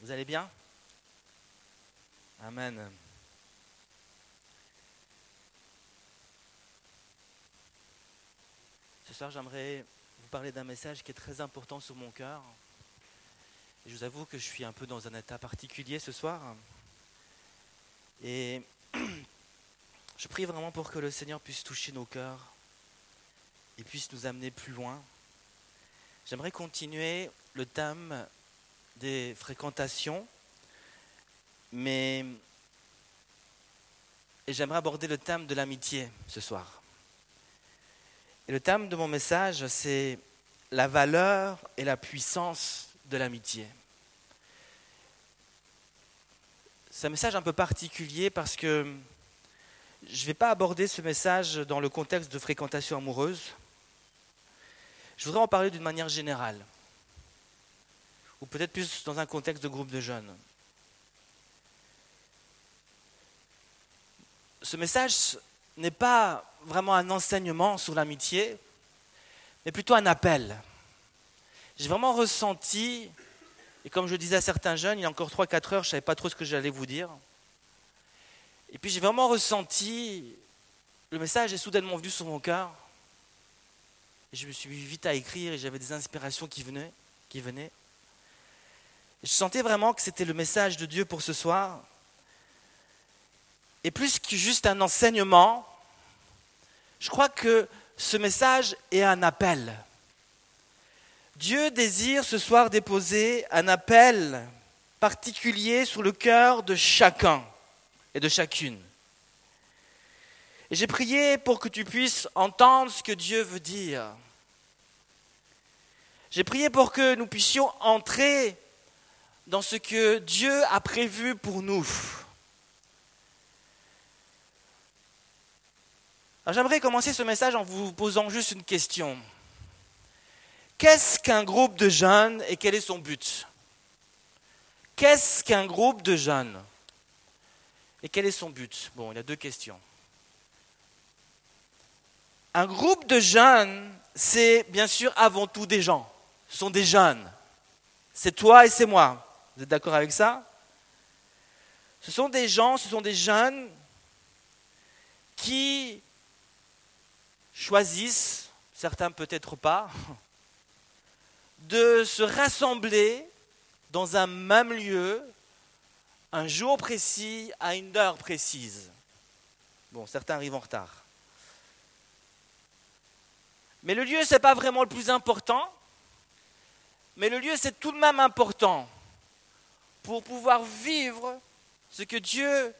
Vous allez bien? Amen. Ce soir, j'aimerais vous parler d'un message qui est très important sur mon cœur. Je vous avoue que je suis un peu dans un état particulier ce soir. Et je prie vraiment pour que le Seigneur puisse toucher nos cœurs et puisse nous amener plus loin. J'aimerais continuer le thème des fréquentations, mais j'aimerais aborder le thème de l'amitié ce soir. Et le thème de mon message, c'est la valeur et la puissance de l'amitié. C'est un message un peu particulier parce que je ne vais pas aborder ce message dans le contexte de fréquentation amoureuse. Je voudrais en parler d'une manière générale, ou peut-être plus dans un contexte de groupe de jeunes. Ce message n'est pas vraiment un enseignement sur l'amitié, mais plutôt un appel. J'ai vraiment ressenti, et comme je disais à certains jeunes, il y a encore 3-4 heures, je ne savais pas trop ce que j'allais vous dire. Et puis j'ai vraiment ressenti, le message est soudainement venu sur mon cœur, et je me suis mis vite à écrire et j'avais des inspirations qui venaient. Qui venaient. Je sentais vraiment que c'était le message de Dieu pour ce soir. Et plus que juste un enseignement, je crois que ce message est un appel. Dieu désire ce soir déposer un appel particulier sur le cœur de chacun et de chacune. Et j'ai prié pour que tu puisses entendre ce que Dieu veut dire. J'ai prié pour que nous puissions entrer dans ce que Dieu a prévu pour nous. J'aimerais commencer ce message en vous posant juste une question. Qu'est-ce qu'un groupe de jeunes et quel est son but? Qu'est-ce qu'un groupe de jeunes et quel est son but? Bon, il y a deux questions. Un groupe de jeunes, c'est bien sûr avant tout des gens. Ce sont des jeunes. C'est toi et c'est moi. Vous êtes d'accord avec ça? Ce sont des gens, ce sont des jeunes qui choisissent, certains peut-être pas, de se rassembler dans un même lieu, un jour précis, à une heure précise. Bon, certains arrivent en retard. Mais le lieu, ce n'est pas vraiment le plus important. Mais le lieu, c'est tout de même important pour pouvoir vivre ce que Dieu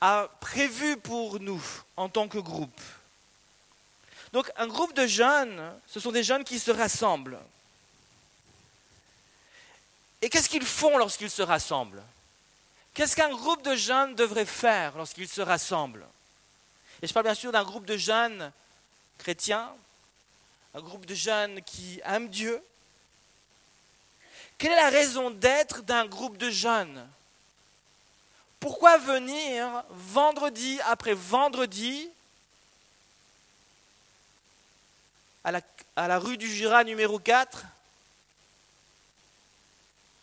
a prévu pour nous en tant que groupe. Donc un groupe de jeunes, ce sont des jeunes qui se rassemblent. Et qu'est-ce qu'ils font lorsqu'ils se rassemblent? Qu'est-ce qu'un groupe de jeunes devrait faire lorsqu'ils se rassemblent? Et je parle bien sûr d'un groupe de jeunes chrétiens, un groupe de jeunes qui aiment Dieu. Quelle est la raison d'être d'un groupe de jeunes? Pourquoi venir vendredi après vendredi à la, rue du Jura numéro 4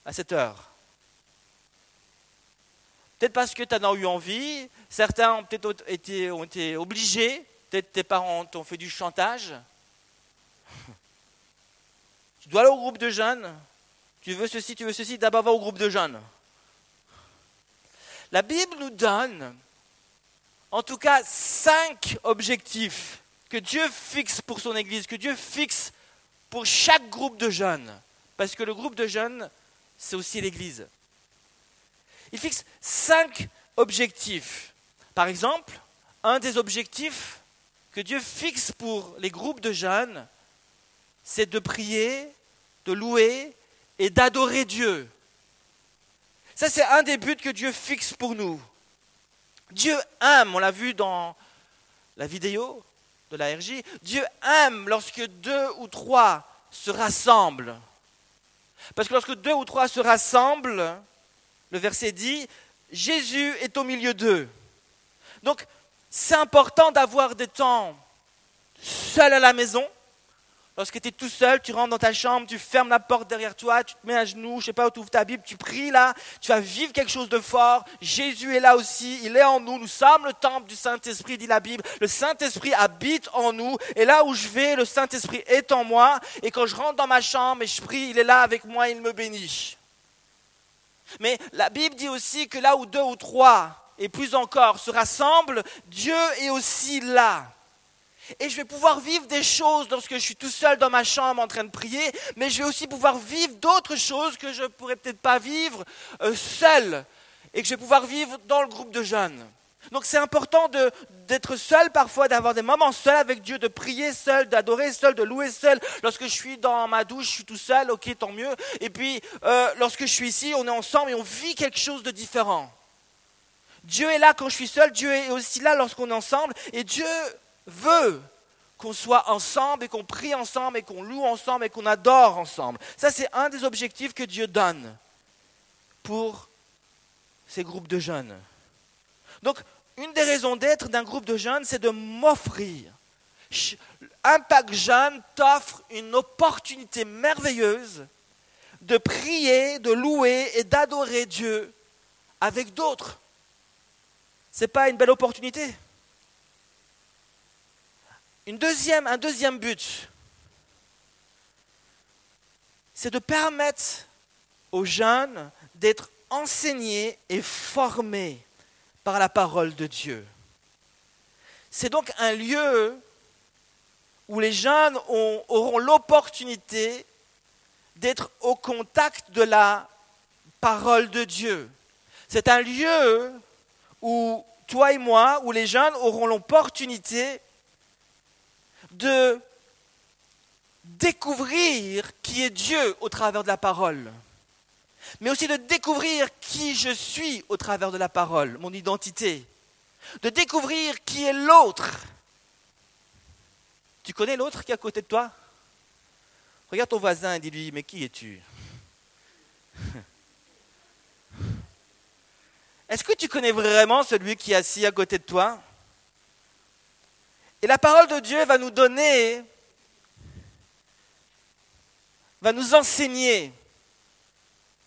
à cette heure Peut-être parce que tu en as eu envie, certains ont peut-être été, ont été obligés, peut-être tes parents t'ont fait du chantage. Tu dois aller au groupe de jeunes, tu veux ceci, tu veux ceci, d'abord va au groupe de jeunes. La Bible nous donne, en tout cas, cinq objectifs que Dieu fixe pour son Église, que Dieu fixe pour chaque groupe de jeunes. Parce que le groupe de jeunes, c'est aussi l'Église. Il fixe cinq objectifs. Par exemple, un des objectifs que Dieu fixe pour les groupes de jeunes, c'est de prier, de louer et d'adorer Dieu. Ça, c'est un des buts que Dieu fixe pour nous. Dieu aime, on l'a vu dans la vidéo de la RJ, Dieu aime lorsque deux ou trois se rassemblent. Parce que lorsque deux ou trois se rassemblent, le verset dit, Jésus est au milieu d'eux. Donc, c'est important d'avoir des temps seuls à la maison, Lorsque tu es tout seul, tu rentres dans ta chambre, tu fermes la porte derrière toi, tu te mets à genoux, je sais pas, tu ouvres ta Bible, tu pries là, tu vas vivre quelque chose de fort. Jésus est là aussi, il est en nous, nous sommes le temple du Saint-Esprit, dit la Bible. Le Saint-Esprit habite en nous, et là où je vais, le Saint-Esprit est en moi, et quand je rentre dans ma chambre et je prie, il est là avec moi, il me bénit. Mais la Bible dit aussi que là où deux ou trois, et plus encore, se rassemblent, Dieu est aussi là. Et je vais pouvoir vivre des choses lorsque je suis tout seul dans ma chambre en train de prier, mais je vais aussi pouvoir vivre d'autres choses que je ne pourrais peut-être pas vivre euh, seul et que je vais pouvoir vivre dans le groupe de jeunes. Donc c'est important d'être seul parfois, d'avoir des moments seuls avec Dieu, de prier seul, d'adorer seul, de louer seul. Lorsque je suis dans ma douche, je suis tout seul, ok, tant mieux. Et puis euh, lorsque je suis ici, on est ensemble et on vit quelque chose de différent. Dieu est là quand je suis seul, Dieu est aussi là lorsqu'on est ensemble. Et Dieu veut qu'on soit ensemble et qu'on prie ensemble et qu'on loue ensemble et qu'on adore ensemble. Ça, c'est un des objectifs que Dieu donne pour ces groupes de jeunes. Donc, une des raisons d'être d'un groupe de jeunes, c'est de m'offrir. Impact Jeune t'offre une opportunité merveilleuse de prier, de louer et d'adorer Dieu avec d'autres. Ce n'est pas une belle opportunité un deuxième but, c'est de permettre aux jeunes d'être enseignés et formés par la parole de Dieu. C'est donc un lieu où les jeunes auront l'opportunité d'être au contact de la parole de Dieu. C'est un lieu où toi et moi, où les jeunes auront l'opportunité de découvrir qui est Dieu au travers de la parole, mais aussi de découvrir qui je suis au travers de la parole, mon identité, de découvrir qui est l'autre. Tu connais l'autre qui est à côté de toi? Regarde ton voisin et dis-lui, mais qui es-tu? Est-ce que tu connais vraiment celui qui est assis à côté de toi? Et la parole de Dieu va nous donner, va nous enseigner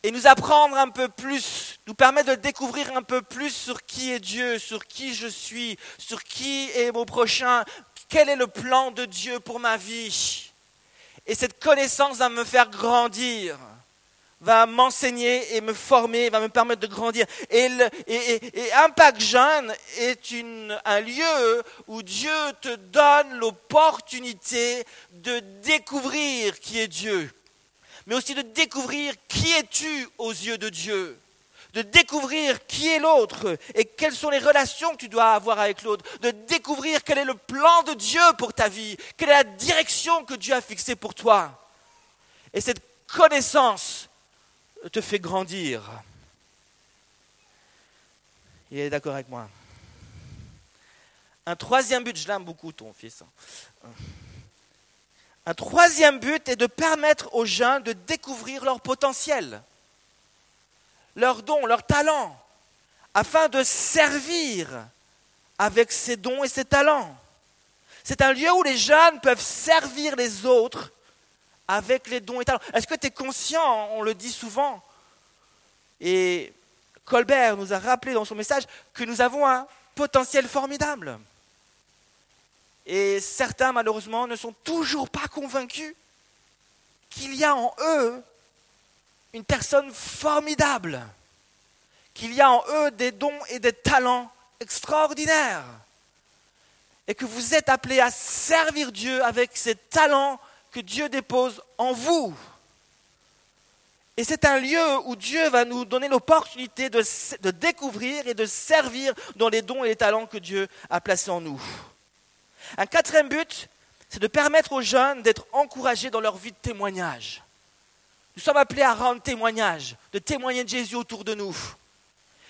et nous apprendre un peu plus, nous permettre de découvrir un peu plus sur qui est Dieu, sur qui je suis, sur qui est mon prochain, quel est le plan de Dieu pour ma vie. Et cette connaissance va me faire grandir va m'enseigner et me former, va me permettre de grandir. Et, Impact Jeune est un lieu où Dieu te donne l'opportunité de découvrir qui est Dieu, mais aussi de découvrir qui es-tu aux yeux de Dieu de découvrir qui est l'autre et quelles sont les relations que tu dois avoir avec l'autre, de découvrir quel est le plan de Dieu pour ta vie, quelle est la direction que Dieu a fixée pour toi. Et cette connaissance te fait grandir. Il est d'accord avec moi. Un troisième but, je l'aime beaucoup ton fils. Un troisième but est de permettre aux jeunes de découvrir leur potentiel, leurs dons, leurs talents, afin de servir avec ces dons et ces talents. C'est un lieu où les jeunes peuvent servir les autres avec les dons et talents. Est-ce que tu es conscient, on le dit souvent, et Colbert nous a rappelé dans son message que nous avons un potentiel formidable. Et certains, malheureusement, ne sont toujours pas convaincus qu'il y a en eux une personne formidable, qu'il y a en eux des dons et des talents extraordinaires, et que vous êtes appelés à servir Dieu avec ces talents que Dieu dépose en vous. Et c'est un lieu où Dieu va nous donner l'opportunité de, de, découvrir et de servir dans les dons et les talents que Dieu a placés en nous. Un quatrième but, c'est de permettre aux jeunes d'être encouragés dans leur vie de témoignage. Nous sommes appelés à rendre témoignage, de témoigner de Jésus autour de nous.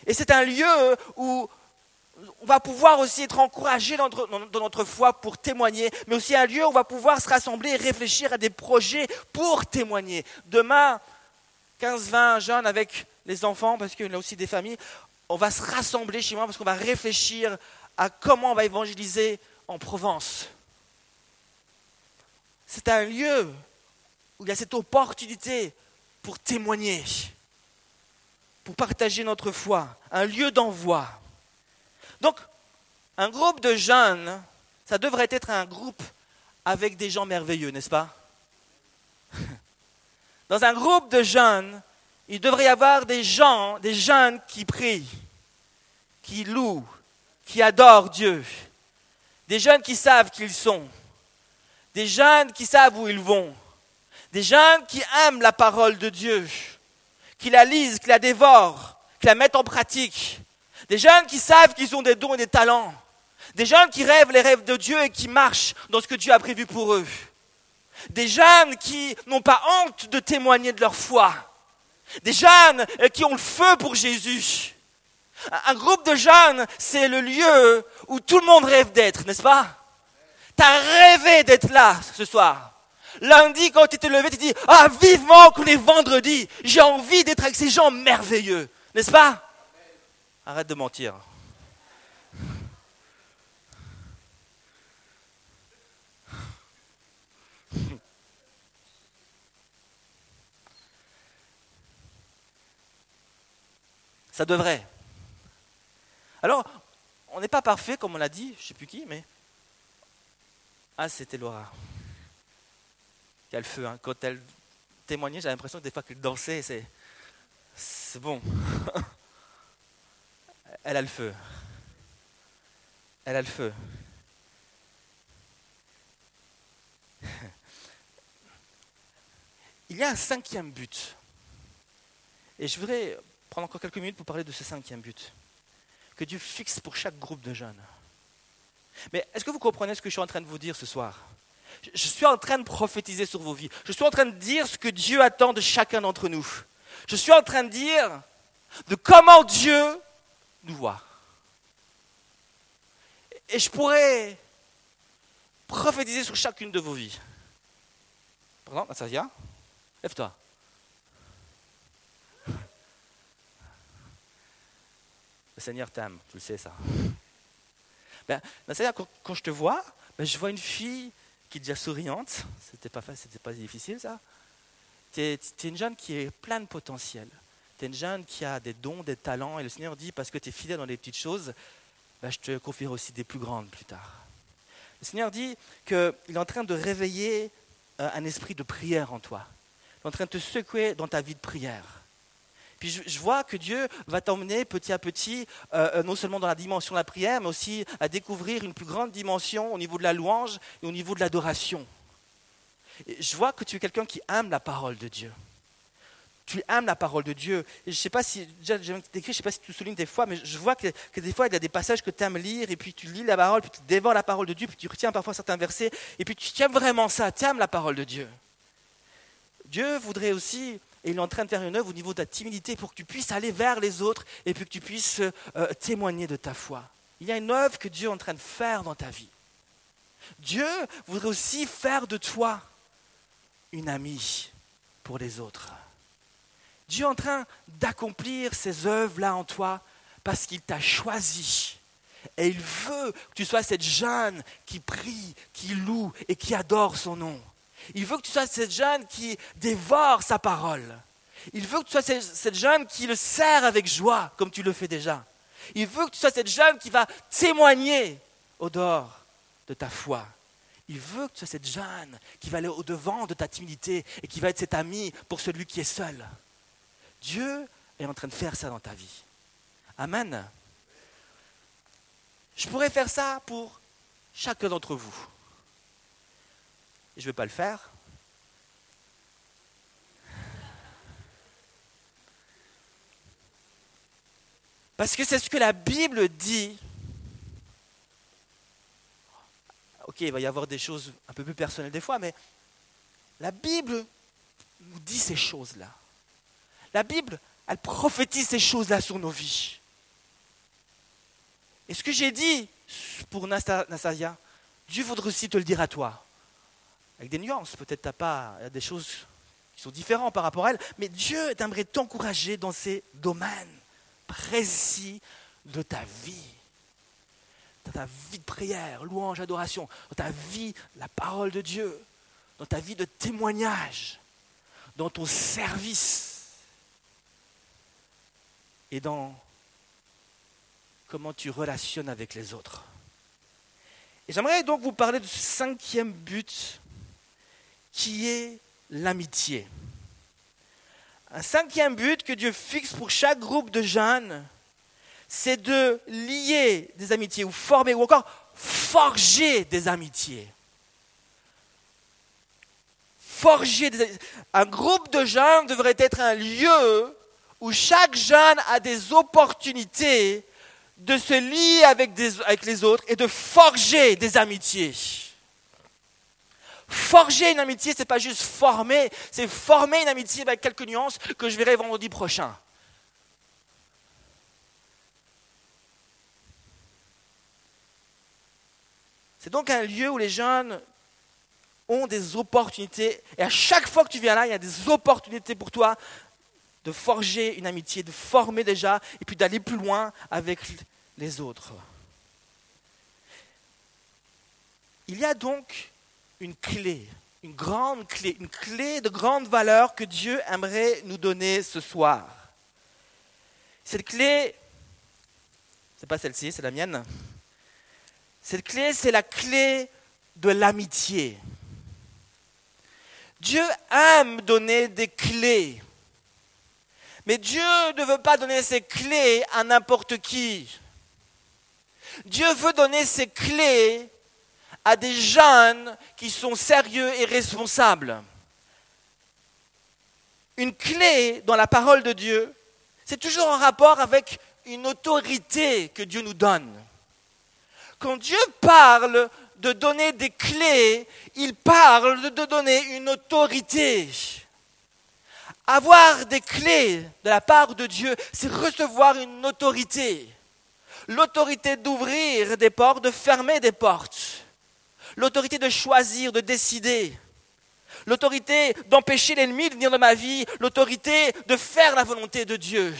Et c'est un lieu où on va pouvoir aussi être encouragé dans notre, foi pour témoigner, mais aussi un lieu où on va pouvoir se rassembler et réfléchir à des projets pour témoigner. Demain, 15-20 jeunes avec les enfants, parce qu'il y a aussi des familles, on va se rassembler chez moi parce qu'on va réfléchir à comment on va évangéliser en Provence. c'est un lieu où il y a cette opportunité pour témoigner, pour partager notre foi, un lieu d'envoi. Donc, un groupe de jeunes, ça devrait être un groupe avec des gens merveilleux, n'est-ce pas? Dans un groupe de jeunes, il devrait y avoir des gens, des jeunes qui prient, qui louent, qui adorent Dieu, des jeunes qui savent qui ils sont, des jeunes qui savent où ils vont, des jeunes qui aiment la parole de Dieu, qui la lisent, qui la dévorent, qui la mettent en pratique, des jeunes qui savent qu'ils ont des dons et des talents, des jeunes qui rêvent les rêves de Dieu et qui marchent dans ce que Dieu a prévu pour eux, des jeunes qui n'ont pas honte de témoigner de leur foi, des jeunes euh, qui ont le feu pour Jésus. Un groupe de jeunes, c'est le lieu où tout le monde rêve d'être, n'est-ce pas? Tu as rêvé d'être là ce soir. Lundi, quand tu t'es levé, tu dis, ah, vivement qu'on est vendredi. J'ai envie d'être avec ces gens merveilleux. N'est-ce pas? Arrête de mentir. Ça devrait. Alors, on n'est pas parfait, comme on l'a dit, je ne sais plus qui, mais. Ah, c'était Laura. Le feu. Hein. Quand elle témoignait, j'ai l'impression que des fois qu'elle dansait, c'est. C'est bon. elle a le feu. Elle a le feu. Il y a un cinquième but. Et je voudrais prendre encore quelques minutes pour parler de ce cinquième but que Dieu fixe pour chaque groupe de jeunes. Mais est-ce que vous comprenez ce que je suis en train de vous dire ce soir? Je suis en train de prophétiser sur vos vies. Je suis en train de dire ce que Dieu attend de chacun d'entre nous. Je suis en train de dire de comment Dieu nous voit. Et je pourrais prophétiser sur chacune de vos vies. Pardon, Nastasia Lève-toi. Le Seigneur t'aime, tu le sais ça. Ben, quand, je te vois, ben, je vois une fille qui est déjà souriante. C'était pas facile, c'était pas difficile ça. Tu es, une jeune qui est pleine de potentiel. Tu es une jeune qui a des dons, des talents. Et le Seigneur dit, parce que tu es fidèle dans les petites choses, ben, je te confierai aussi des plus grandes plus tard. Le Seigneur dit qu'il est en train de réveiller euh, un esprit de prière en toi. Il est en train de te secouer dans ta vie de prière. Puis je, vois que Dieu va t'emmener petit à petit, euh, euh, non seulement dans la dimension de la prière, mais aussi à découvrir une plus grande dimension au niveau de la louange et au niveau de l'adoration. Je vois que tu es quelqu'un qui aime la parole de Dieu. Tu aimes la parole de Dieu. je ne sais pas si, déjà, je sais pas si tu soulignes des fois, mais je vois que, que, des fois, il y a des passages que tu aimes lire, et puis tu lis la parole, puis tu dévores la parole de Dieu, puis tu retiens parfois certains versets, et puis tu aimes vraiment ça, tu aimes la parole de Dieu. Dieu voudrait aussi et il est en train de faire une œuvre au niveau de ta timidité pour que tu puisses aller vers les autres et puis que tu puisses euh, témoigner de ta foi. Il y a une œuvre que Dieu est en train de faire dans ta vie. Dieu voudrait aussi faire de toi une amie pour les autres. Dieu est en train d'accomplir ces œuvres-là en toi parce qu'il t'a choisi. Et il veut que tu sois cette jeune qui prie, qui loue et qui adore son nom. Il veut que tu sois cette jeune qui dévore sa parole. Il veut que tu sois cette jeune qui le sert avec joie, comme tu le fais déjà. Il veut que tu sois cette jeune qui va témoigner au dehors de ta foi. Il veut que tu sois cette jeune qui va aller au-devant de ta timidité et qui va être cet ami pour celui qui est seul. Dieu est en train de faire ça dans ta vie. Amen. Je pourrais faire ça pour chacun d'entre vous je ne vais pas le faire. Parce que c'est ce que la Bible dit. Ok, il va y avoir des choses un peu plus personnelles des fois, mais la Bible nous dit ces choses-là. La Bible, elle prophétise ces choses-là sur nos vies. Et ce que j'ai dit pour Nastasia, Dieu voudrait aussi te le dire à toi avec des nuances. Peut-être tu pas des choses qui sont différentes par rapport à elle, mais Dieu aimerait t'encourager dans ces domaines précis de ta vie. Dans ta vie de prière, louange, adoration, dans ta vie, la parole de Dieu, dans ta vie de témoignage, dans ton service et dans comment tu relationnes avec les autres. Et j'aimerais donc vous parler de ce cinquième but qui est l'amitié. Un cinquième but que Dieu fixe pour chaque groupe de jeunes, c'est de lier des amitiés ou former ou encore forger des amitiés. Forger des Un groupe de jeunes devrait être un lieu où chaque jeune a des opportunités de se lier avec, les autres et de forger des amitiés. Forger une amitié, ce n'est pas juste former, c'est former une amitié avec quelques nuances que je verrai vendredi prochain. C'est donc un lieu où les jeunes ont des opportunités. Et à chaque fois que tu viens là, il y a des opportunités pour toi de forger une amitié, de former déjà, et puis d'aller plus loin avec les autres. Il y a donc une clé, une grande clé, une clé de grande valeur que Dieu aimerait nous donner ce soir. Cette clé, c'est pas celle-ci, c'est la mienne. Cette clé, c'est la clé de l'amitié. Dieu aime donner des clés. Mais Dieu ne veut pas donner ses clés à n'importe qui. Dieu veut donner ses clés à des jeunes qui sont sérieux et responsables. Une clé dans la parole de Dieu, c'est toujours en rapport avec une autorité que Dieu nous donne. Quand Dieu parle de donner des clés, il parle de donner une autorité. Avoir des clés de la part de Dieu, c'est recevoir une autorité. L'autorité d'ouvrir des portes, de fermer des portes l'autorité de choisir, de décider, l'autorité d'empêcher l'ennemi de venir dans ma vie, l'autorité de faire la volonté de Dieu,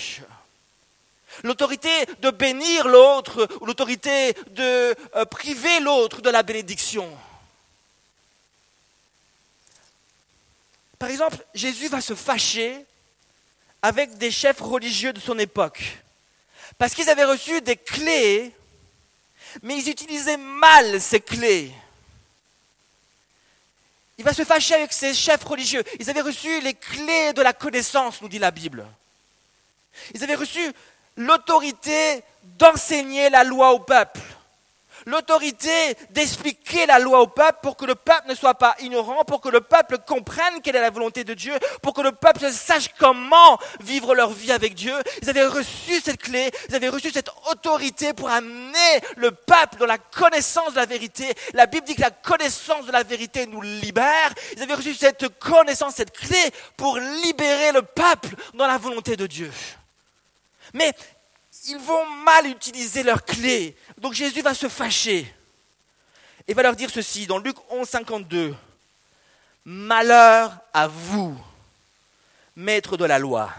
l'autorité de bénir l'autre ou l'autorité de euh, priver l'autre de la bénédiction. Par exemple, Jésus va se fâcher avec des chefs religieux de son époque parce qu'ils avaient reçu des clés, mais ils utilisaient mal ces clés. Il va se fâcher avec ses chefs religieux. Ils avaient reçu les clés de la connaissance, nous dit la Bible. Ils avaient reçu l'autorité d'enseigner la loi au peuple l'autorité d'expliquer la loi au peuple pour que le peuple ne soit pas ignorant, pour que le peuple comprenne quelle est la volonté de Dieu, pour que le peuple sache comment vivre leur vie avec Dieu. Ils avaient reçu cette clé, ils avaient reçu cette autorité pour amener le peuple dans la connaissance de la vérité. La Bible dit que la connaissance de la vérité nous libère. Ils avaient reçu cette connaissance, cette clé pour libérer le peuple dans la volonté de Dieu. Mais ils vont mal utiliser leur clé. Donc Jésus va se fâcher et va leur dire ceci dans Luc 11, 52. Malheur à vous, maître de la loi.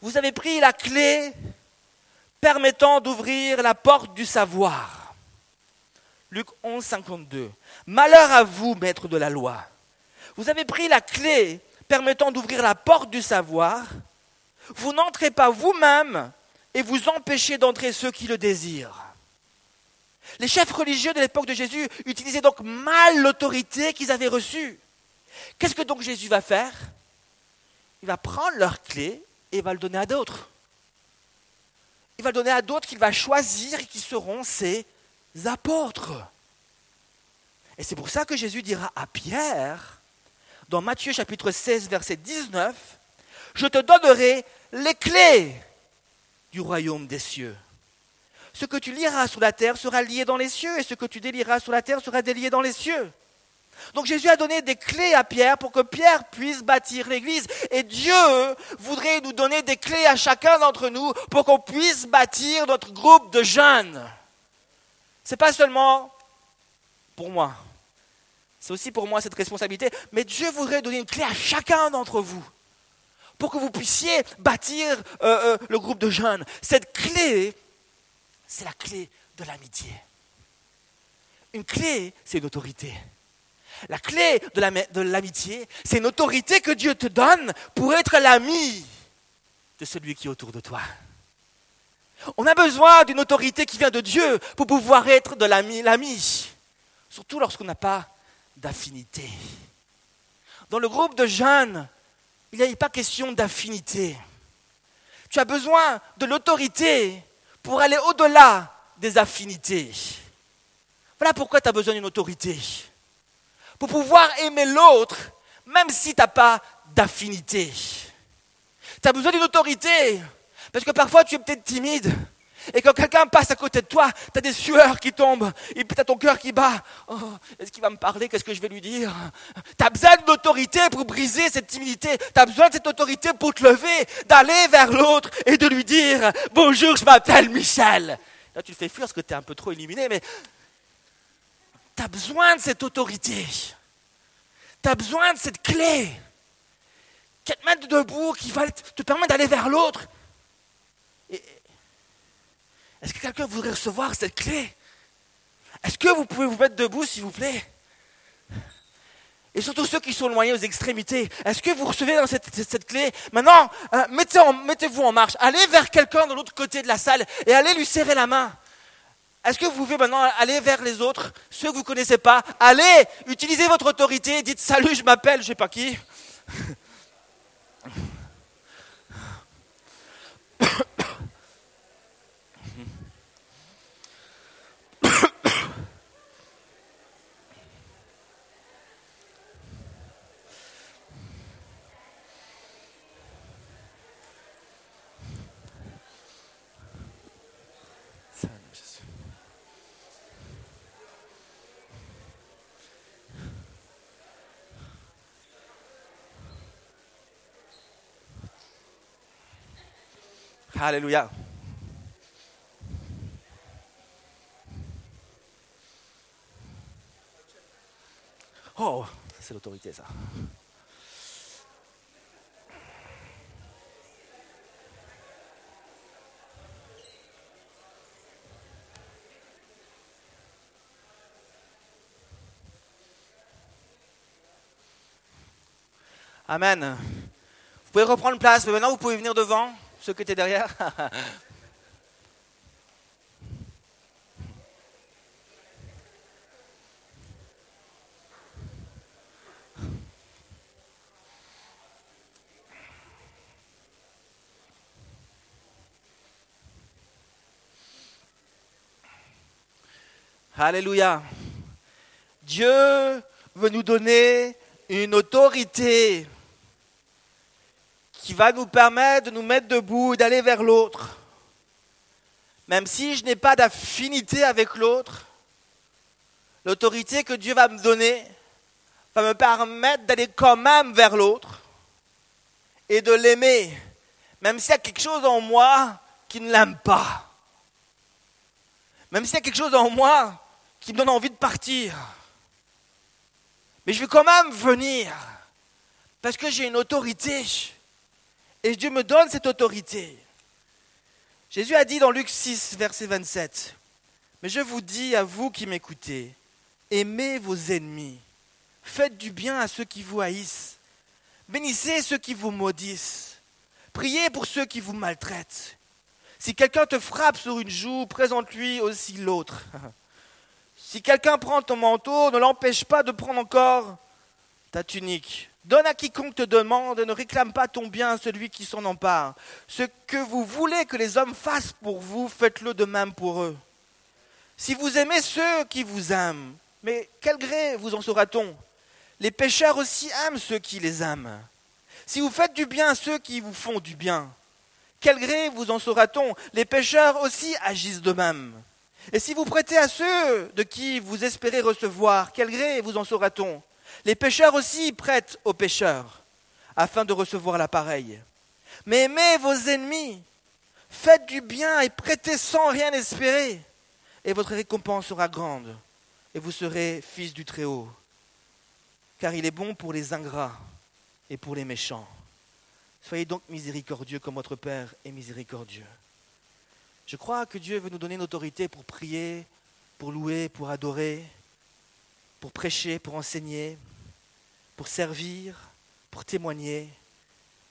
Vous avez pris la clé permettant d'ouvrir la porte du savoir. Luc 11, 52. Malheur à vous, maître de la loi. Vous avez pris la clé permettant d'ouvrir la porte du savoir. Vous n'entrez pas vous-même et vous empêchez d'entrer ceux qui le désirent. Les chefs religieux de l'époque de Jésus utilisaient donc mal l'autorité qu'ils avaient reçue. Qu'est-ce que donc Jésus va faire? Il va prendre leur clé et va le donner à d'autres. Il va le donner à d'autres qu'il va choisir et qui seront ses apôtres. Et c'est pour ça que Jésus dira à Pierre, dans Matthieu chapitre 16, verset 19, Je te donnerai les clés du royaume des cieux. Ce que tu liras sur la terre sera lié dans les cieux, et ce que tu délieras sur la terre sera délié dans les cieux. Donc Jésus a donné des clés à Pierre pour que Pierre puisse bâtir l'Église. Et Dieu voudrait nous donner des clés à chacun d'entre nous pour qu'on puisse bâtir notre groupe de jeunes. Ce n'est pas seulement pour moi. C'est aussi pour moi cette responsabilité. Mais Dieu voudrait donner une clé à chacun d'entre vous pour que vous puissiez bâtir euh, euh, le groupe de jeunes. Cette clé, c'est la clé de l'amitié. Une clé, c'est une autorité. La clé de l'amitié, c'est une autorité que Dieu te donne pour être l'ami de celui qui est autour de toi. On a besoin d'une autorité qui vient de Dieu pour pouvoir être de l'ami, l'ami. Surtout lorsqu'on n'a pas d'affinité. Dans le groupe de jeunes, il n'y a pas question d'affinité. Tu as besoin de l'autorité pour aller au-delà des affinités. Voilà pourquoi tu as besoin d'une autorité. Pour pouvoir aimer l'autre, même si tu n'as pas d'affinité. Tu as besoin d'une autorité parce que parfois tu es peut-être timide. Et quand quelqu'un passe à côté de toi, tu as des sueurs qui tombent, et tu as ton cœur qui bat. Oh, est-ce qu'il va me parler? Qu'est-ce que je vais lui dire? Tu as besoin d'autorité pour briser cette timidité. Tu as besoin de cette autorité pour te lever, d'aller vers l'autre et de lui dire Bonjour, je m'appelle Michel. Là, tu le fais fuir parce que tu es un peu trop éliminé, mais tu as besoin de cette autorité. Tu as besoin de cette clé qui te met debout, qui va te permettre d'aller vers l'autre est-ce que quelqu'un voudrait recevoir cette clé? Est-ce que vous pouvez vous mettre debout, s'il vous plaît? Et surtout ceux qui sont loin aux extrémités, est-ce que vous recevez dans cette, clé? Maintenant, euh, mettez-vous en marche. Allez vers quelqu'un de l'autre côté de la salle et allez lui serrer la main. Est-ce que vous pouvez maintenant aller vers les autres, ceux que vous ne connaissez pas? Allez, utilisez votre autorité, dites salut, je m'appelle, je ne sais pas qui. Alléluia. Oh, c'est l'autorité ça. Amen. Vous pouvez reprendre place, mais maintenant vous pouvez venir devant ceux qui étaient derrière Alléluia. Dieu veut nous donner une autorité qui va nous permettre de nous mettre debout d'aller vers l'autre. Même si je n'ai pas d'affinité avec l'autre, l'autorité que Dieu va me donner va me permettre d'aller quand même vers l'autre et de l'aimer, même s'il y a quelque chose en moi qui ne l'aime pas. Même s'il y a quelque chose en moi qui me donne envie de partir. Mais je vais quand même venir parce que j'ai une autorité et Dieu me donne cette autorité. Jésus a dit dans Luc 6, verset 27, Mais je vous dis à vous qui m'écoutez, aimez vos ennemis, faites du bien à ceux qui vous haïssent, bénissez ceux qui vous maudissent, priez pour ceux qui vous maltraitent. Si quelqu'un te frappe sur une joue, présente-lui aussi l'autre. Si quelqu'un prend ton manteau, ne l'empêche pas de prendre encore ta tunique. Donne à quiconque te demande, ne réclame pas ton bien à celui qui s'en empare. Ce que vous voulez que les hommes fassent pour vous, faites-le de même pour eux. Si vous aimez ceux qui vous aiment, mais quel gré vous en saura-t-on Les pécheurs aussi aiment ceux qui les aiment. Si vous faites du bien à ceux qui vous font du bien, quel gré vous en saura-t-on Les pécheurs aussi agissent de même. Et si vous prêtez à ceux de qui vous espérez recevoir, quel gré vous en saura-t-on les pécheurs aussi prêtent aux pécheurs, afin de recevoir l'appareil. Mais aimez vos ennemis, faites du bien et prêtez sans rien espérer, et votre récompense sera grande, et vous serez fils du Très-Haut. Car il est bon pour les ingrats et pour les méchants. Soyez donc miséricordieux comme votre Père est miséricordieux. Je crois que Dieu veut nous donner une autorité pour prier, pour louer, pour adorer. Pour prêcher, pour enseigner, pour servir, pour témoigner,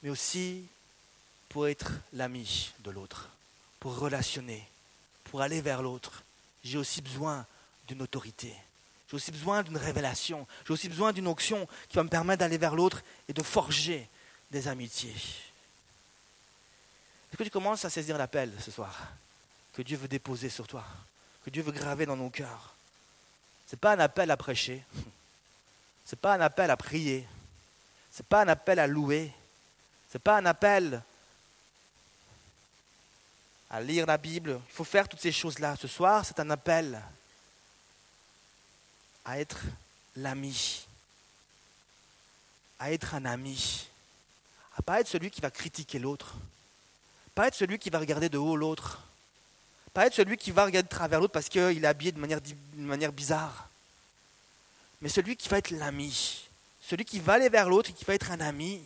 mais aussi pour être l'ami de l'autre, pour relationner, pour aller vers l'autre. J'ai aussi besoin d'une autorité. J'ai aussi besoin d'une révélation. J'ai aussi besoin d'une onction qui va me permettre d'aller vers l'autre et de forger des amitiés. Est-ce que tu commences à saisir l'appel ce soir que Dieu veut déposer sur toi, que Dieu veut graver dans nos cœurs? Ce n'est pas un appel à prêcher, ce n'est pas un appel à prier, ce n'est pas un appel à louer, ce n'est pas un appel à lire la Bible. Il faut faire toutes ces choses-là. Ce soir, c'est un appel à être l'ami, à être un ami, à pas être celui qui va critiquer l'autre, pas être celui qui va regarder de haut l'autre, pas être celui qui va regarder de travers l'autre parce qu'il est habillé de manière, bizarre, mais celui qui va être l'ami, celui qui va aller vers l'autre et qui va être un ami.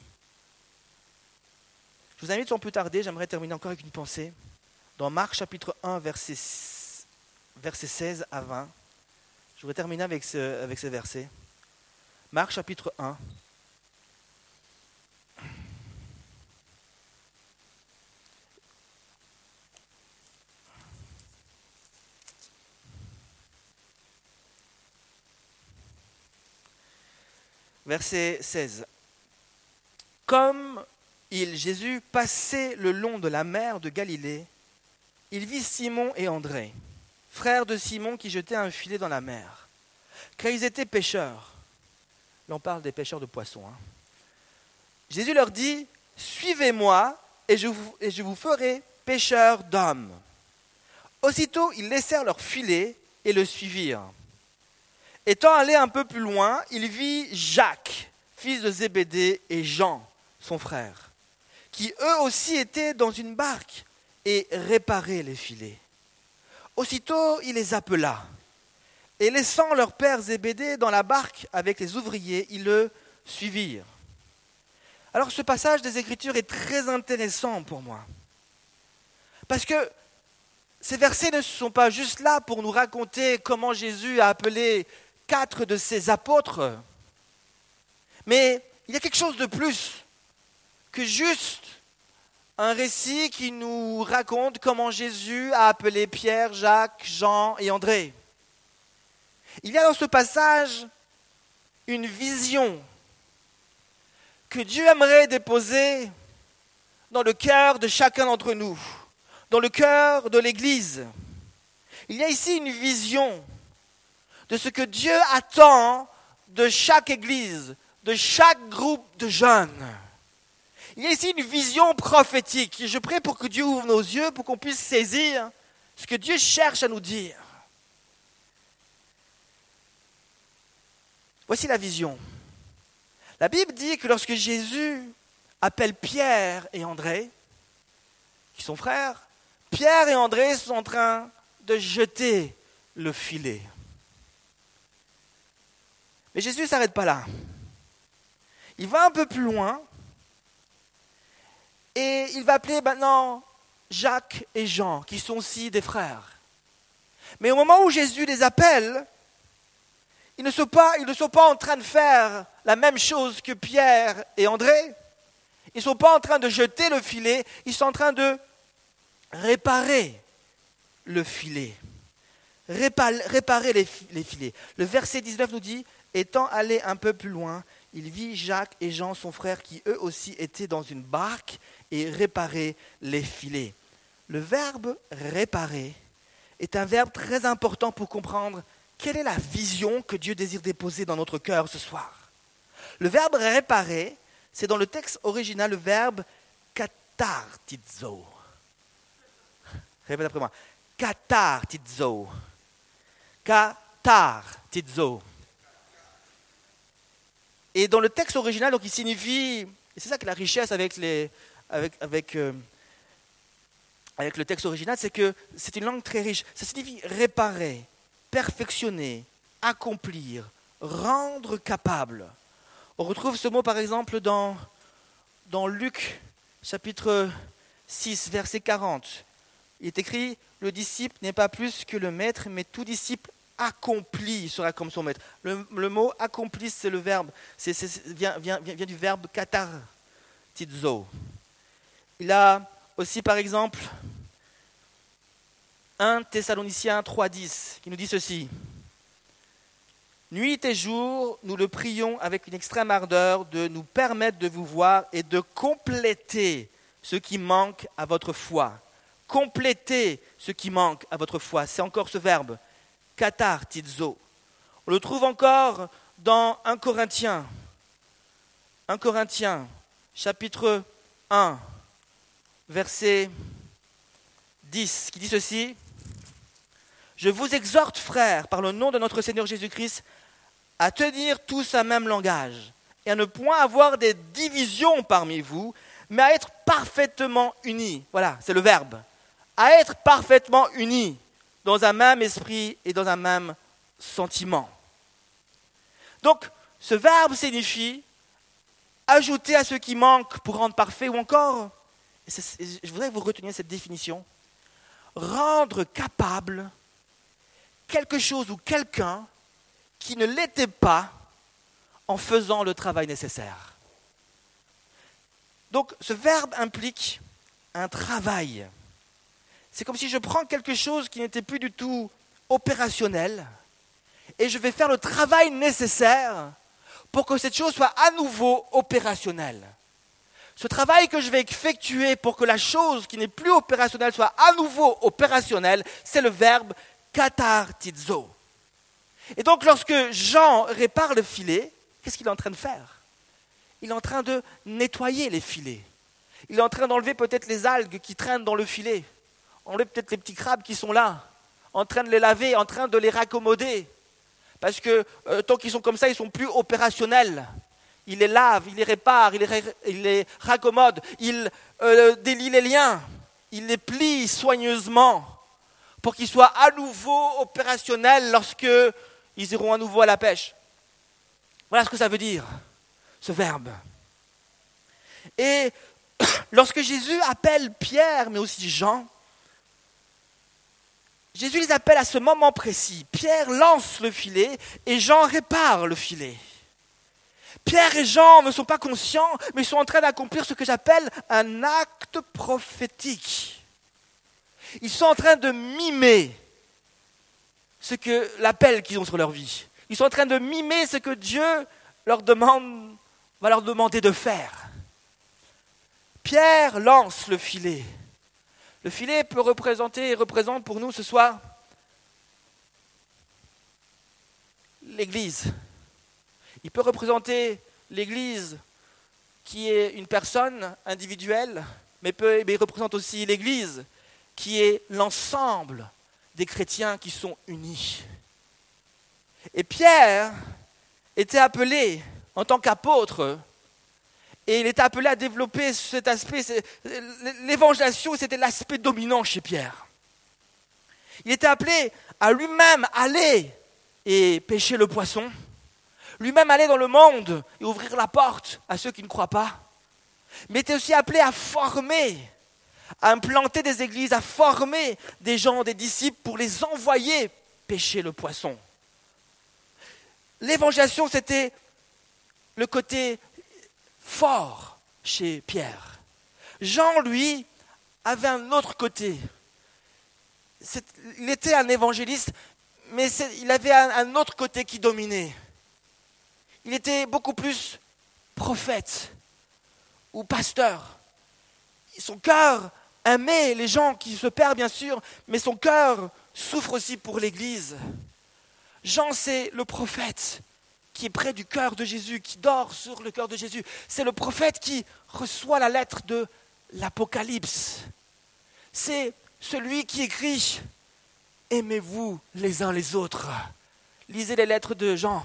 Je vous invite sans plus tarder, j'aimerais terminer encore avec une pensée. Dans Marc chapitre 1, verset, verset 16 à 20, je voudrais terminer avec, ce, avec ces versets. Marc chapitre 1. Verset 16. Comme Jésus, passait le long de la mer de Galilée, il vit Simon et André, frères de Simon qui jetaient un filet dans la mer, car ils étaient pêcheurs. Là, on parle des pêcheurs de poissons. Hein. Jésus leur dit, Suivez-moi et je vous, et je vous ferai pêcheurs d'hommes. Aussitôt, ils laissèrent leur filet et le suivirent. Étant allé un peu plus loin, il vit Jacques, fils de Zébédée, et Jean, son frère, qui eux aussi étaient dans une barque et réparaient les filets. Aussitôt, il les appela, et laissant leur père Zébédée dans la barque avec les ouvriers, ils le suivirent. Alors ce passage des Écritures est très intéressant pour moi, parce que ces versets ne sont pas juste là pour nous raconter comment Jésus a appelé quatre de ses apôtres. Mais il y a quelque chose de plus que juste un récit qui nous raconte comment Jésus a appelé Pierre, Jacques, Jean et André. Il y a dans ce passage une vision que Dieu aimerait déposer dans le cœur de chacun d'entre nous, dans le cœur de l'Église. Il y a ici une vision de ce que Dieu attend de chaque église, de chaque groupe de jeunes. Il y a ici une vision prophétique. je prie pour que Dieu ouvre nos yeux, pour qu'on puisse saisir ce que Dieu cherche à nous dire. Voici la vision. La Bible dit que lorsque Jésus appelle Pierre et André, qui sont frères, Pierre et André sont en train de jeter le filet. Mais Jésus ne s'arrête pas là. Il va un peu plus loin et il va appeler maintenant Jacques et Jean, qui sont aussi des frères. Mais au moment où Jésus les appelle, ils ne sont pas, en train de faire la même chose que Pierre et André. Ils ne sont pas en train de jeter le filet, ils sont en train de réparer le filet. Réparer les filets. Le verset 19 nous dit, Étant allé un peu plus loin, il vit Jacques et Jean, son frère, qui eux aussi étaient dans une barque et réparaient les filets. Le verbe réparer est un verbe très important pour comprendre quelle est la vision que Dieu désire déposer dans notre cœur ce soir. Le verbe réparer, c'est dans le texte original le verbe katartizo. Répète après moi. Katartizo. Katartizo. Et dans le texte original, donc, il signifie, et c'est ça que la richesse euh, avec le texte original, c'est que c'est une langue très riche. Ça signifie réparer, perfectionner, accomplir, rendre capable. On retrouve ce mot par exemple dans, dans Luc chapitre 6, verset 40. Il est écrit, le disciple n'est pas plus que le maître, mais tout disciple accompli sera comme son maître. Le, mot accompli, c'est le verbe, c'est, vient, vient, vient, du verbe tizo. Il a aussi, par exemple, 1 Thessaloniciens 3.10 qui nous dit ceci. Nuit et jour, nous le prions avec une extrême ardeur de nous permettre de vous voir et de compléter ce qui manque à votre foi. Compléter ce qui manque à votre foi. C'est encore ce verbe, katar tizo. On le trouve encore dans 1 Corinthiens. 1 Corinthiens, chapitre 1, verset 10, qui dit ceci. Je vous exhorte, frères, par le nom de notre Seigneur Jésus-Christ, à tenir tous un même langage et à ne point avoir des divisions parmi vous, mais à être parfaitement unis. Voilà, c'est le verbe. À être parfaitement unis dans un même esprit et dans un même sentiment. Donc, ce verbe signifie ajouter à ce qui manque pour rendre parfait ou encore, je voudrais que vous reteniez cette définition, rendre capable quelque chose ou quelqu'un qui ne l'était pas en faisant le travail nécessaire. Donc ce verbe implique un travail. C'est comme si je prends quelque chose qui n'était plus du tout opérationnel et je vais faire le travail nécessaire pour que cette chose soit à nouveau opérationnelle. Ce travail que je vais effectuer pour que la chose qui n'est plus opérationnelle soit à nouveau opérationnelle, c'est le verbe katartizo. Et donc lorsque Jean répare le filet, qu'est-ce qu'il est en train de faire? Il est en train de nettoyer les filets. Il est en train d'enlever peut-être les algues qui traînent dans le filet, enlever peut-être les petits crabes qui sont là, en train de les laver, en train de les raccommoder. Parce que euh, tant qu'ils sont comme ça, ils sont plus opérationnels. Il les lave, il les répare, il les, raccommode, il euh, délie les liens, il les plie soigneusement pour qu'ils soient à nouveau opérationnels lorsque ils iront à nouveau à la pêche. Voilà ce que ça veut dire, ce verbe. Et lorsque Jésus appelle Pierre, mais aussi Jean, Jésus les appelle à ce moment précis. Pierre lance le filet et Jean répare le filet. Pierre et Jean ne sont pas conscients, mais ils sont en train d'accomplir ce que j'appelle un acte prophétique. Ils sont en train de mimer ce que l'appel qu'ils ont sur leur vie. Ils sont en train de mimer ce que Dieu va leur demander de faire. Pierre lance le filet. Le filet peut représenter et représente pour nous ce soir l'Église. Il peut représenter l'Église qui est une personne individuelle, mais, mais il représente aussi l'Église qui est l'ensemble des chrétiens qui sont unis. Et Pierre était appelé en tant qu'apôtre, et il était appelé à développer cet aspect. L'évangélisation, c'était l'aspect dominant chez Pierre. Il était appelé à lui-même aller et pêcher le poisson, lui-même aller dans le monde et ouvrir la porte à ceux qui ne croient pas, mais était aussi appelé à former à implanter des églises, à former des gens, des disciples pour les envoyer pêcher le poisson. L'évangélisation, c'était le côté fort chez Pierre. Jean, lui, avait un autre côté. Il était un évangéliste, mais il avait un autre côté qui dominait. Il était beaucoup plus prophète ou pasteur. Son cœur aimait les gens qui se perdent, bien sûr, mais son cœur souffre aussi pour l'Église. Jean, c'est le prophète qui est près du cœur de Jésus, qui dort sur le cœur de Jésus. C'est le prophète qui reçoit la lettre de l'Apocalypse. C'est celui qui écrit Aimez-vous les uns les autres. Lisez les lettres de Jean.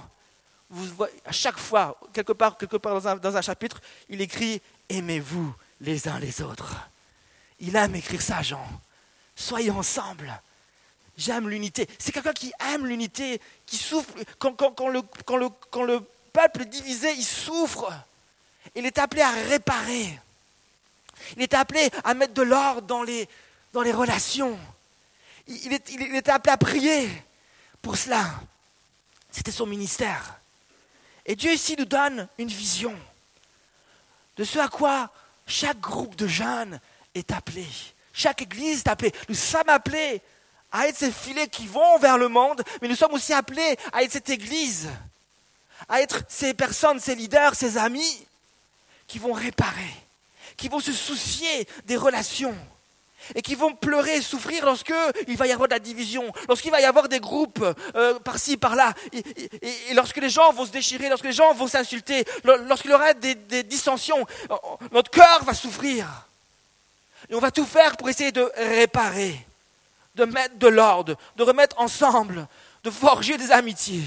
Vous voyez, à chaque fois, quelque part, quelque part dans un chapitre, il écrit Aimez-vous les uns les autres. Il aime écrire ça, Jean. Soyez ensemble. J'aime l'unité. C'est quelqu'un qui aime l'unité, qui souffre. Quand, le, quand, le, peuple est divisé, il souffre. Il est appelé à réparer. Il est appelé à mettre de l'ordre dans les, dans les relations. Il est, il est appelé à prier pour cela. C'était son ministère. Et Dieu ici nous donne une vision de ce à quoi chaque groupe de jeunes est appelé. Chaque église est appelée. Nous sommes appelés à être ces filets qui vont vers le monde, mais nous sommes aussi appelés à être cette église, à être ces personnes, ces leaders, ces amis qui vont réparer, qui vont se soucier des relations et qui vont pleurer et souffrir lorsque il va y avoir de la division, lorsqu'il va y avoir des groupes euh, par-ci, par-là, et, lorsque les gens vont se déchirer, lorsque les gens vont s'insulter, lorsqu'il y aura des, des dissensions, notre cœur va souffrir. Et on va tout faire pour essayer de réparer, de mettre de l'ordre, de remettre ensemble, de forger des amitiés.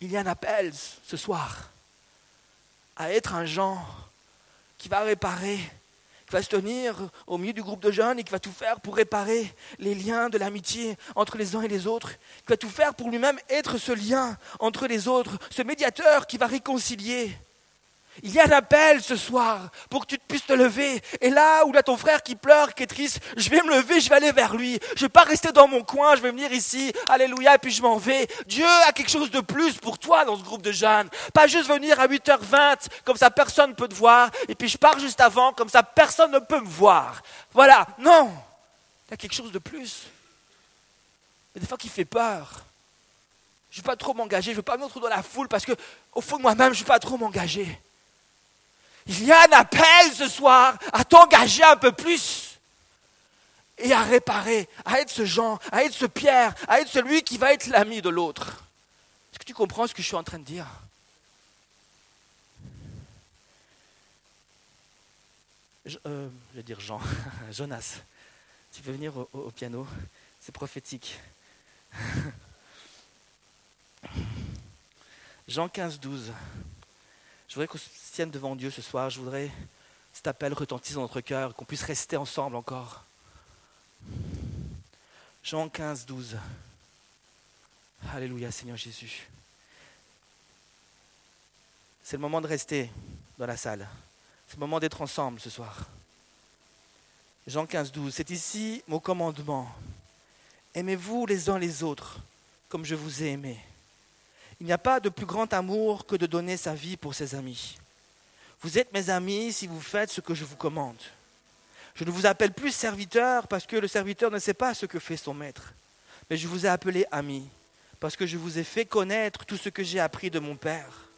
Il y a un appel ce soir à être un genre qui va réparer, qui va se tenir au milieu du groupe de jeunes et qui va tout faire pour réparer les liens de l'amitié entre les uns et les autres, qui va tout faire pour lui-même être ce lien entre les autres, ce médiateur qui va réconcilier. Il y a un appel ce soir pour que tu puisses te lever. Et là où là ton frère qui pleure, qui est triste, je vais me lever, je vais aller vers lui. Je ne vais pas rester dans mon coin, je vais venir ici, alléluia, et puis je m'en vais. Dieu a quelque chose de plus pour toi dans ce groupe de jeunes. Pas juste venir à 8h20, comme ça personne ne peut te voir, et puis je pars juste avant, comme ça personne ne peut me voir. Voilà, non. Il y a quelque chose de plus. Il y a des fois qui fait peur. Je ne veux pas trop m'engager, je ne veux pas me mettre dans la foule parce que, au fond de moi-même, je ne veux pas trop m'engager. Il y a un appel ce soir à t'engager un peu plus et à réparer, à être ce Jean, à être ce Pierre, à être celui qui va être l'ami de l'autre. Est-ce que tu comprends ce que je suis en train de dire? Je, euh, vais dire Jean, Jonas, tu peux venir au, au piano, c'est prophétique. Jean 15, 12. Je voudrais qu'on se tienne devant Dieu ce soir. Je voudrais cet appel retentisse dans notre cœur, qu'on puisse rester ensemble encore. Jean 15, 12. Alléluia, Seigneur Jésus. C'est le moment de rester dans la salle. C'est le moment d'être ensemble ce soir. Jean 15, 12. C'est ici mon commandement. Aimez-vous les uns les autres comme je vous ai aimé. Il n'y a pas de plus grand amour que de donner sa vie pour ses amis. Vous êtes mes amis si vous faites ce que je vous commande. Je ne vous appelle plus serviteur parce que le serviteur ne sait pas ce que fait son maître, mais je vous ai appelé ami parce que je vous ai fait connaître tout ce que j'ai appris de mon Père.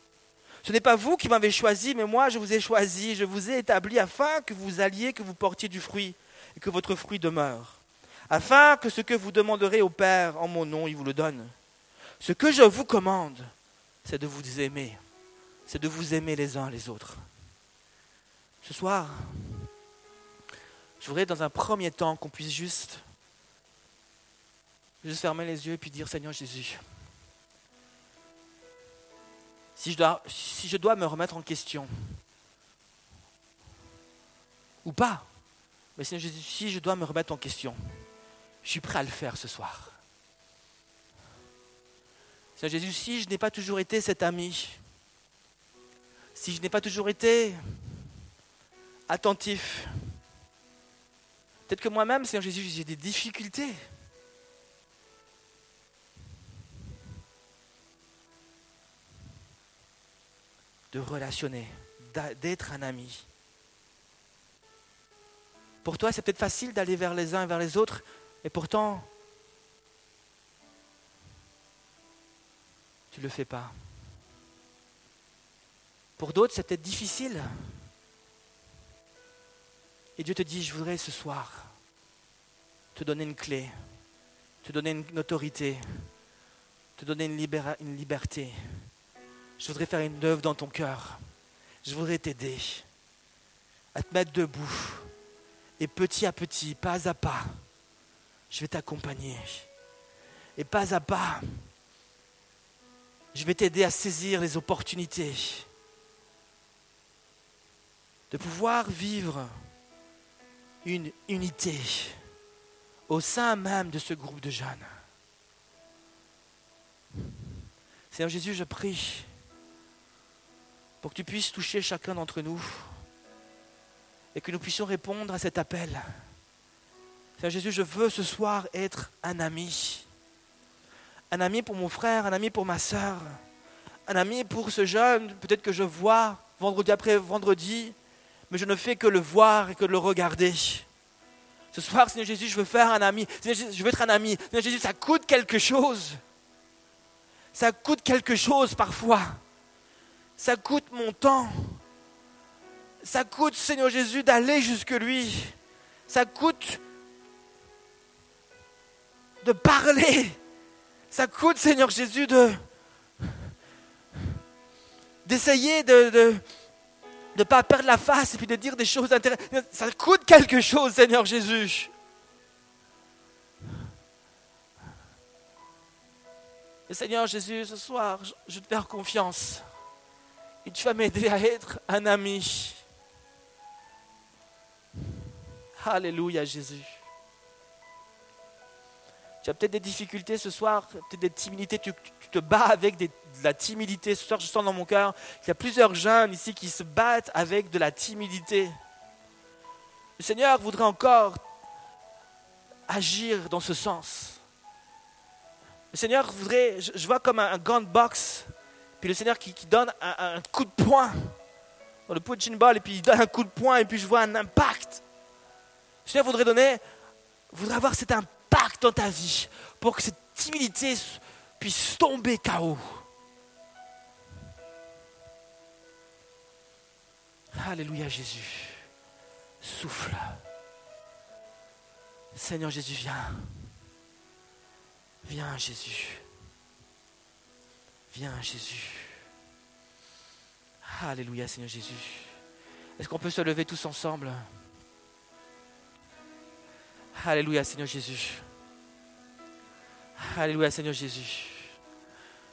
Ce n'est pas vous qui m'avez choisi, mais moi je vous ai choisi, je vous ai établi afin que vous alliez, que vous portiez du fruit et que votre fruit demeure, afin que ce que vous demanderez au Père en mon nom, il vous le donne. Ce que je vous commande, c'est de vous aimer. C'est de vous aimer les uns les autres. Ce soir, je voudrais dans un premier temps qu'on puisse juste, juste fermer les yeux et puis dire Seigneur Jésus, je dois, si je dois me remettre en question, ou pas, mais Seigneur Jésus, si je dois me remettre en question, je suis prêt à le faire ce soir. Seigneur Jésus, si je n'ai pas toujours été cet ami, si je n'ai pas toujours été attentif, peut-être que moi-même, Seigneur Jésus, j'ai des difficultés. de relationner, d'être un ami. Pour toi, c'est peut-être facile d'aller vers les uns et vers les autres, et pourtant, tu ne le fais pas. Pour d'autres, c'est peut-être difficile. Et Dieu te dit, je voudrais ce soir te donner une clé, te donner une autorité, te donner une, une liberté. Je voudrais faire une œuvre dans ton cœur. Je voudrais t'aider à te mettre debout. Et petit à petit, pas à pas, je vais t'accompagner. Et pas à pas, je vais t'aider à saisir les opportunités de pouvoir vivre une unité au sein même de ce groupe de jeunes. Seigneur Jésus, je prie pour que tu puisses toucher chacun d'entre nous et que nous puissions répondre à cet appel. Seigneur Jésus, je veux ce soir être un ami. Un ami pour mon frère, un ami pour ma soeur, un ami pour ce jeune, peut-être que je vois vendredi après vendredi, mais je ne fais que le voir et que le regarder. Ce soir, Seigneur Jésus, je veux faire un ami. Seigneur Jésus, je veux être un ami. Seigneur Jésus, ça coûte quelque chose. Ça coûte quelque chose parfois. Ça coûte mon temps. Ça coûte, Seigneur Jésus, d'aller jusque lui. Ça coûte de parler. Ça coûte, Seigneur Jésus, de d'essayer de ne pas perdre la face et puis de dire des choses intéressantes. Ça coûte quelque chose, Seigneur Jésus. Seigneur Jésus, ce soir, je te faire confiance. Et tu vas m'aider à être un ami. Alléluia Jésus. Tu as peut-être des difficultés ce soir, peut-être des timidités, tu, te bats avec de la timidité. Ce soir, je sens dans mon cœur qu'il y a plusieurs jeunes ici qui se battent avec de la timidité. Le Seigneur voudrait encore agir dans ce sens. Le Seigneur voudrait, je, vois comme un, gun box, puis le Seigneur qui, donne un, coup de poing dans le punching ball, et puis il donne un coup de poing, et puis je vois un impact. Le Seigneur voudrait donner, voudrait avoir cet impact dans ta vie pour que cette timidité puisse tomber KO. Alléluia Jésus. Souffle. Seigneur Jésus, viens. Viens Jésus. Viens Jésus. Alléluia Seigneur Jésus. Est-ce qu'on peut se lever tous ensemble? Alléluia Seigneur Jésus. Alléluia Seigneur Jésus.